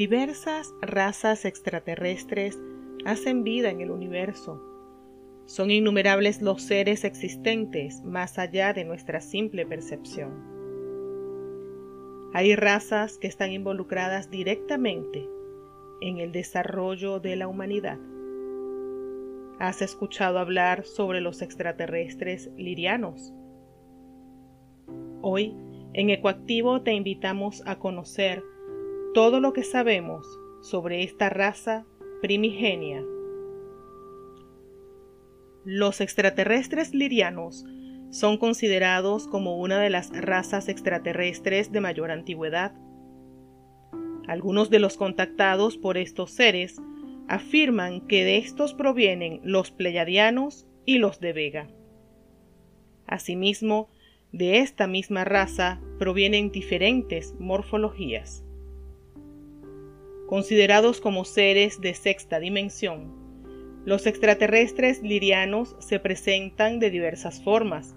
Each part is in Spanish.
Diversas razas extraterrestres hacen vida en el universo. Son innumerables los seres existentes más allá de nuestra simple percepción. Hay razas que están involucradas directamente en el desarrollo de la humanidad. ¿Has escuchado hablar sobre los extraterrestres lirianos? Hoy, en Ecoactivo te invitamos a conocer todo lo que sabemos sobre esta raza primigenia. Los extraterrestres lirianos son considerados como una de las razas extraterrestres de mayor antigüedad. Algunos de los contactados por estos seres afirman que de estos provienen los pleyadianos y los de Vega. Asimismo, de esta misma raza provienen diferentes morfologías. Considerados como seres de sexta dimensión, los extraterrestres lirianos se presentan de diversas formas.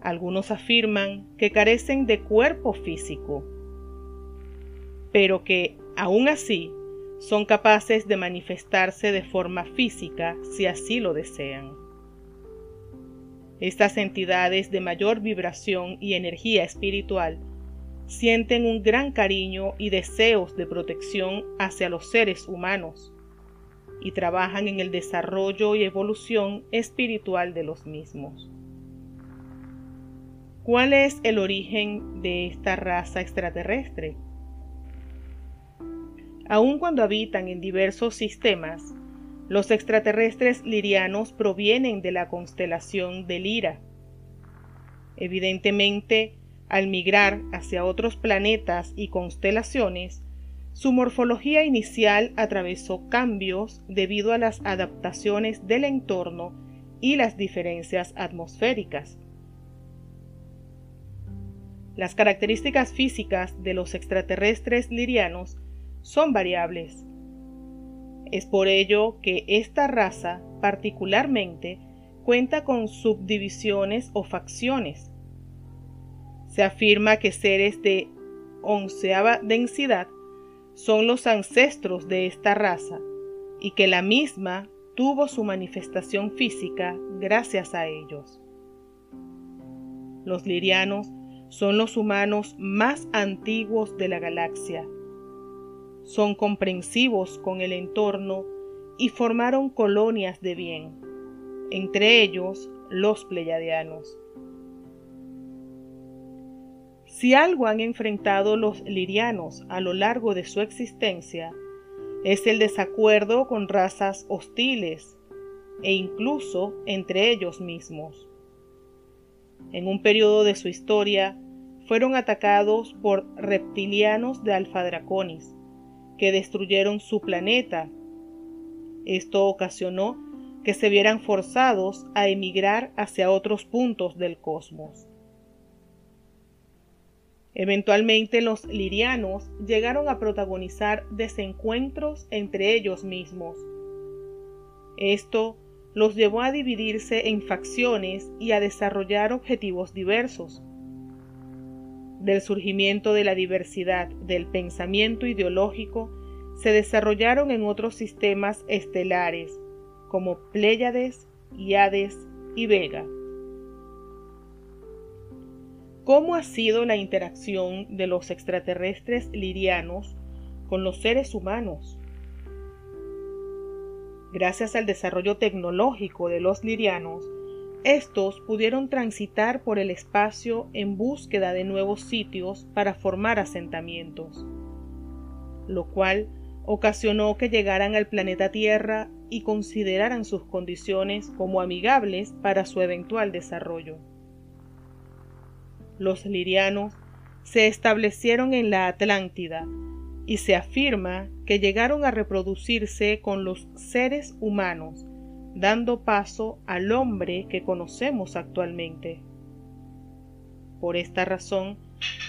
Algunos afirman que carecen de cuerpo físico, pero que, aún así, son capaces de manifestarse de forma física si así lo desean. Estas entidades de mayor vibración y energía espiritual sienten un gran cariño y deseos de protección hacia los seres humanos y trabajan en el desarrollo y evolución espiritual de los mismos. ¿Cuál es el origen de esta raza extraterrestre? Aun cuando habitan en diversos sistemas, los extraterrestres lirianos provienen de la constelación de Lira. Evidentemente, al migrar hacia otros planetas y constelaciones, su morfología inicial atravesó cambios debido a las adaptaciones del entorno y las diferencias atmosféricas. Las características físicas de los extraterrestres lirianos son variables. Es por ello que esta raza particularmente cuenta con subdivisiones o facciones, se afirma que seres de onceava densidad son los ancestros de esta raza y que la misma tuvo su manifestación física gracias a ellos. Los lirianos son los humanos más antiguos de la galaxia. Son comprensivos con el entorno y formaron colonias de bien, entre ellos los pleyadianos. Si algo han enfrentado los lirianos a lo largo de su existencia, es el desacuerdo con razas hostiles e incluso entre ellos mismos. En un periodo de su historia, fueron atacados por reptilianos de Alfa Draconis, que destruyeron su planeta. Esto ocasionó que se vieran forzados a emigrar hacia otros puntos del cosmos. Eventualmente los lirianos llegaron a protagonizar desencuentros entre ellos mismos. Esto los llevó a dividirse en facciones y a desarrollar objetivos diversos. Del surgimiento de la diversidad del pensamiento ideológico se desarrollaron en otros sistemas estelares como Pléyades, Hades y Vega. ¿Cómo ha sido la interacción de los extraterrestres lirianos con los seres humanos? Gracias al desarrollo tecnológico de los lirianos, estos pudieron transitar por el espacio en búsqueda de nuevos sitios para formar asentamientos, lo cual ocasionó que llegaran al planeta Tierra y consideraran sus condiciones como amigables para su eventual desarrollo los lirianos se establecieron en la Atlántida y se afirma que llegaron a reproducirse con los seres humanos, dando paso al hombre que conocemos actualmente. Por esta razón,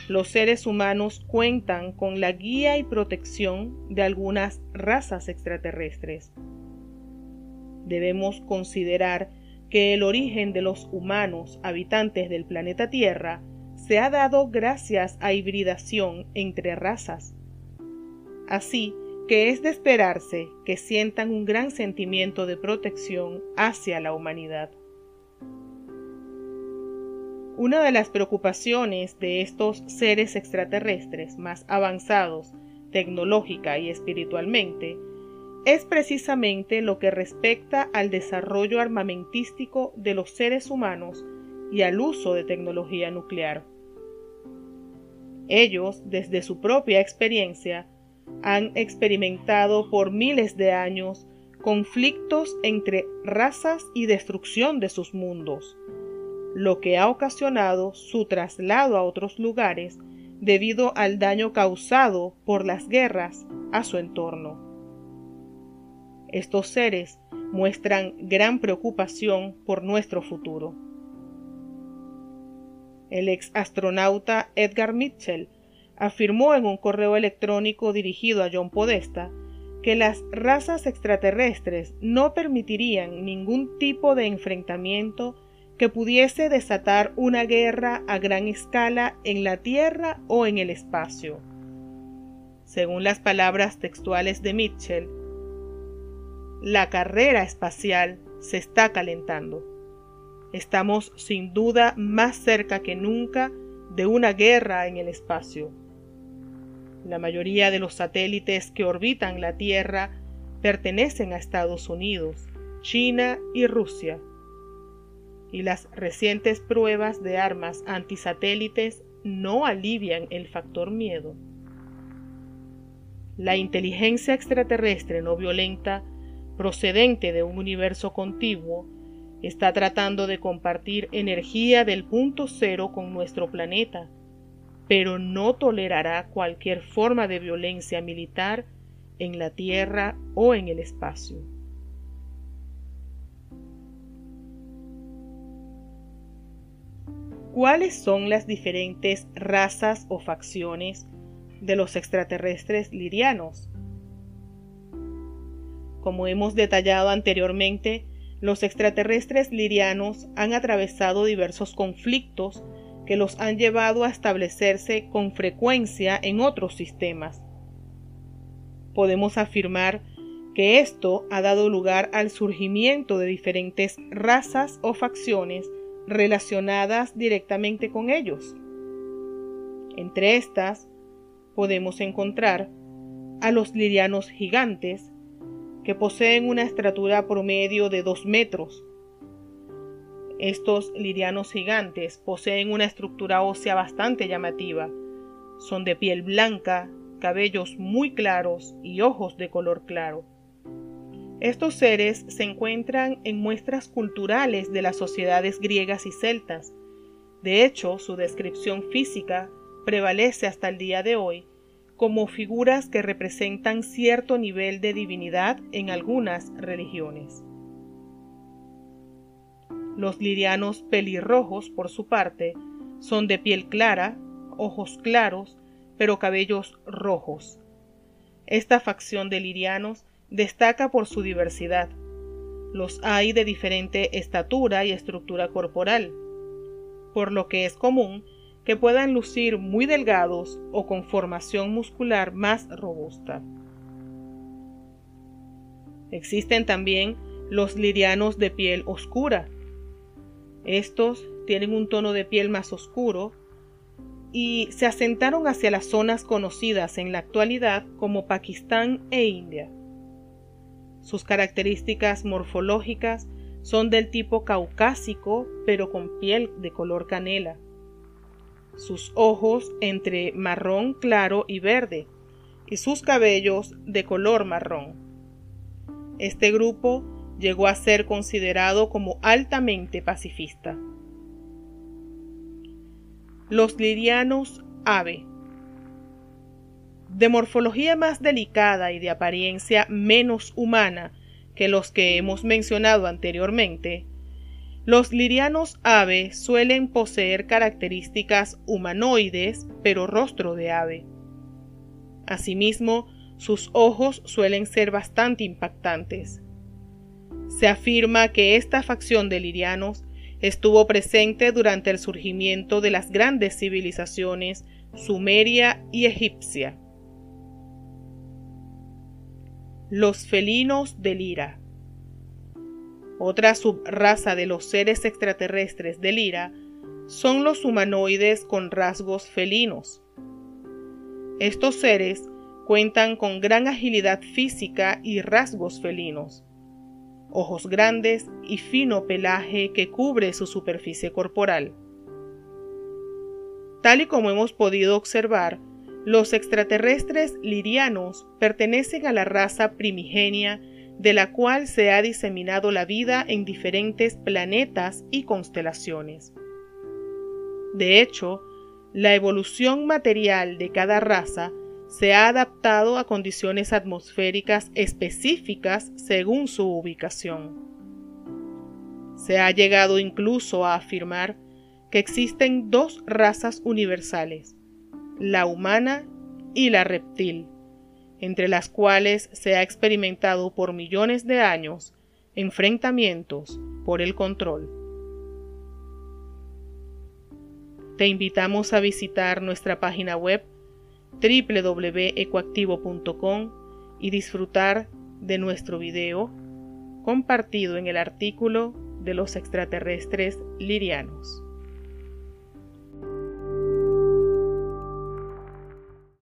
los seres humanos cuentan con la guía y protección de algunas razas extraterrestres. Debemos considerar que el origen de los humanos habitantes del planeta Tierra se ha dado gracias a hibridación entre razas. así que es de esperarse que sientan un gran sentimiento de protección hacia la humanidad. Una de las preocupaciones de estos seres extraterrestres más avanzados tecnológica y espiritualmente es precisamente lo que respecta al desarrollo armamentístico de los seres humanos y al uso de tecnología nuclear. Ellos, desde su propia experiencia, han experimentado por miles de años conflictos entre razas y destrucción de sus mundos, lo que ha ocasionado su traslado a otros lugares debido al daño causado por las guerras a su entorno. Estos seres muestran gran preocupación por nuestro futuro. El ex astronauta Edgar Mitchell afirmó en un correo electrónico dirigido a John Podesta que las razas extraterrestres no permitirían ningún tipo de enfrentamiento que pudiese desatar una guerra a gran escala en la Tierra o en el espacio. Según las palabras textuales de Mitchell, la carrera espacial se está calentando. Estamos sin duda más cerca que nunca de una guerra en el espacio. La mayoría de los satélites que orbitan la Tierra pertenecen a Estados Unidos, China y Rusia. Y las recientes pruebas de armas antisatélites no alivian el factor miedo. La inteligencia extraterrestre no violenta, procedente de un universo contiguo, está tratando de compartir energía del punto cero con nuestro planeta pero no tolerará cualquier forma de violencia militar en la tierra o en el espacio. ¿Cuáles son las diferentes razas o facciones de los extraterrestres lirianos? Como hemos detallado anteriormente, los extraterrestres lirianos han atravesado diversos conflictos que los han llevado a establecerse con frecuencia en otros sistemas. Podemos afirmar que esto ha dado lugar al surgimiento de diferentes razas o facciones relacionadas directamente con ellos. Entre estas podemos encontrar a los lirianos gigantes, que poseen una estatura promedio de 2 metros, estos lirianos gigantes poseen una estructura ósea bastante llamativa. Son de piel blanca, cabellos muy claros y ojos de color claro. Estos seres se encuentran en muestras culturales de las sociedades griegas y celtas. De hecho, su descripción física prevalece hasta el día de hoy como figuras que representan cierto nivel de divinidad en algunas religiones. Los lirianos pelirrojos, por su parte, son de piel clara, ojos claros, pero cabellos rojos. Esta facción de lirianos destaca por su diversidad. Los hay de diferente estatura y estructura corporal, por lo que es común que puedan lucir muy delgados o con formación muscular más robusta. Existen también los lirianos de piel oscura, estos tienen un tono de piel más oscuro y se asentaron hacia las zonas conocidas en la actualidad como Pakistán e India. Sus características morfológicas son del tipo caucásico pero con piel de color canela. Sus ojos entre marrón claro y verde y sus cabellos de color marrón. Este grupo llegó a ser considerado como altamente pacifista. Los lirianos ave. De morfología más delicada y de apariencia menos humana que los que hemos mencionado anteriormente, los lirianos ave suelen poseer características humanoides, pero rostro de ave. Asimismo, sus ojos suelen ser bastante impactantes. Se afirma que esta facción de lirianos estuvo presente durante el surgimiento de las grandes civilizaciones sumeria y egipcia. los felinos de Lira. Otra subraza de los seres extraterrestres de Lira son los humanoides con rasgos felinos. Estos seres cuentan con gran agilidad física y rasgos felinos, ojos grandes y fino pelaje que cubre su superficie corporal. Tal y como hemos podido observar, los extraterrestres lirianos pertenecen a la raza primigenia de la cual se ha diseminado la vida en diferentes planetas y constelaciones. De hecho, la evolución material de cada raza se ha adaptado a condiciones atmosféricas específicas según su ubicación. Se ha llegado incluso a afirmar que existen dos razas universales, la humana y la reptil, entre las cuales se ha experimentado por millones de años enfrentamientos por el control. Te invitamos a visitar nuestra página web www.ecoactivo.com y disfrutar de nuestro video compartido en el artículo de los extraterrestres lirianos.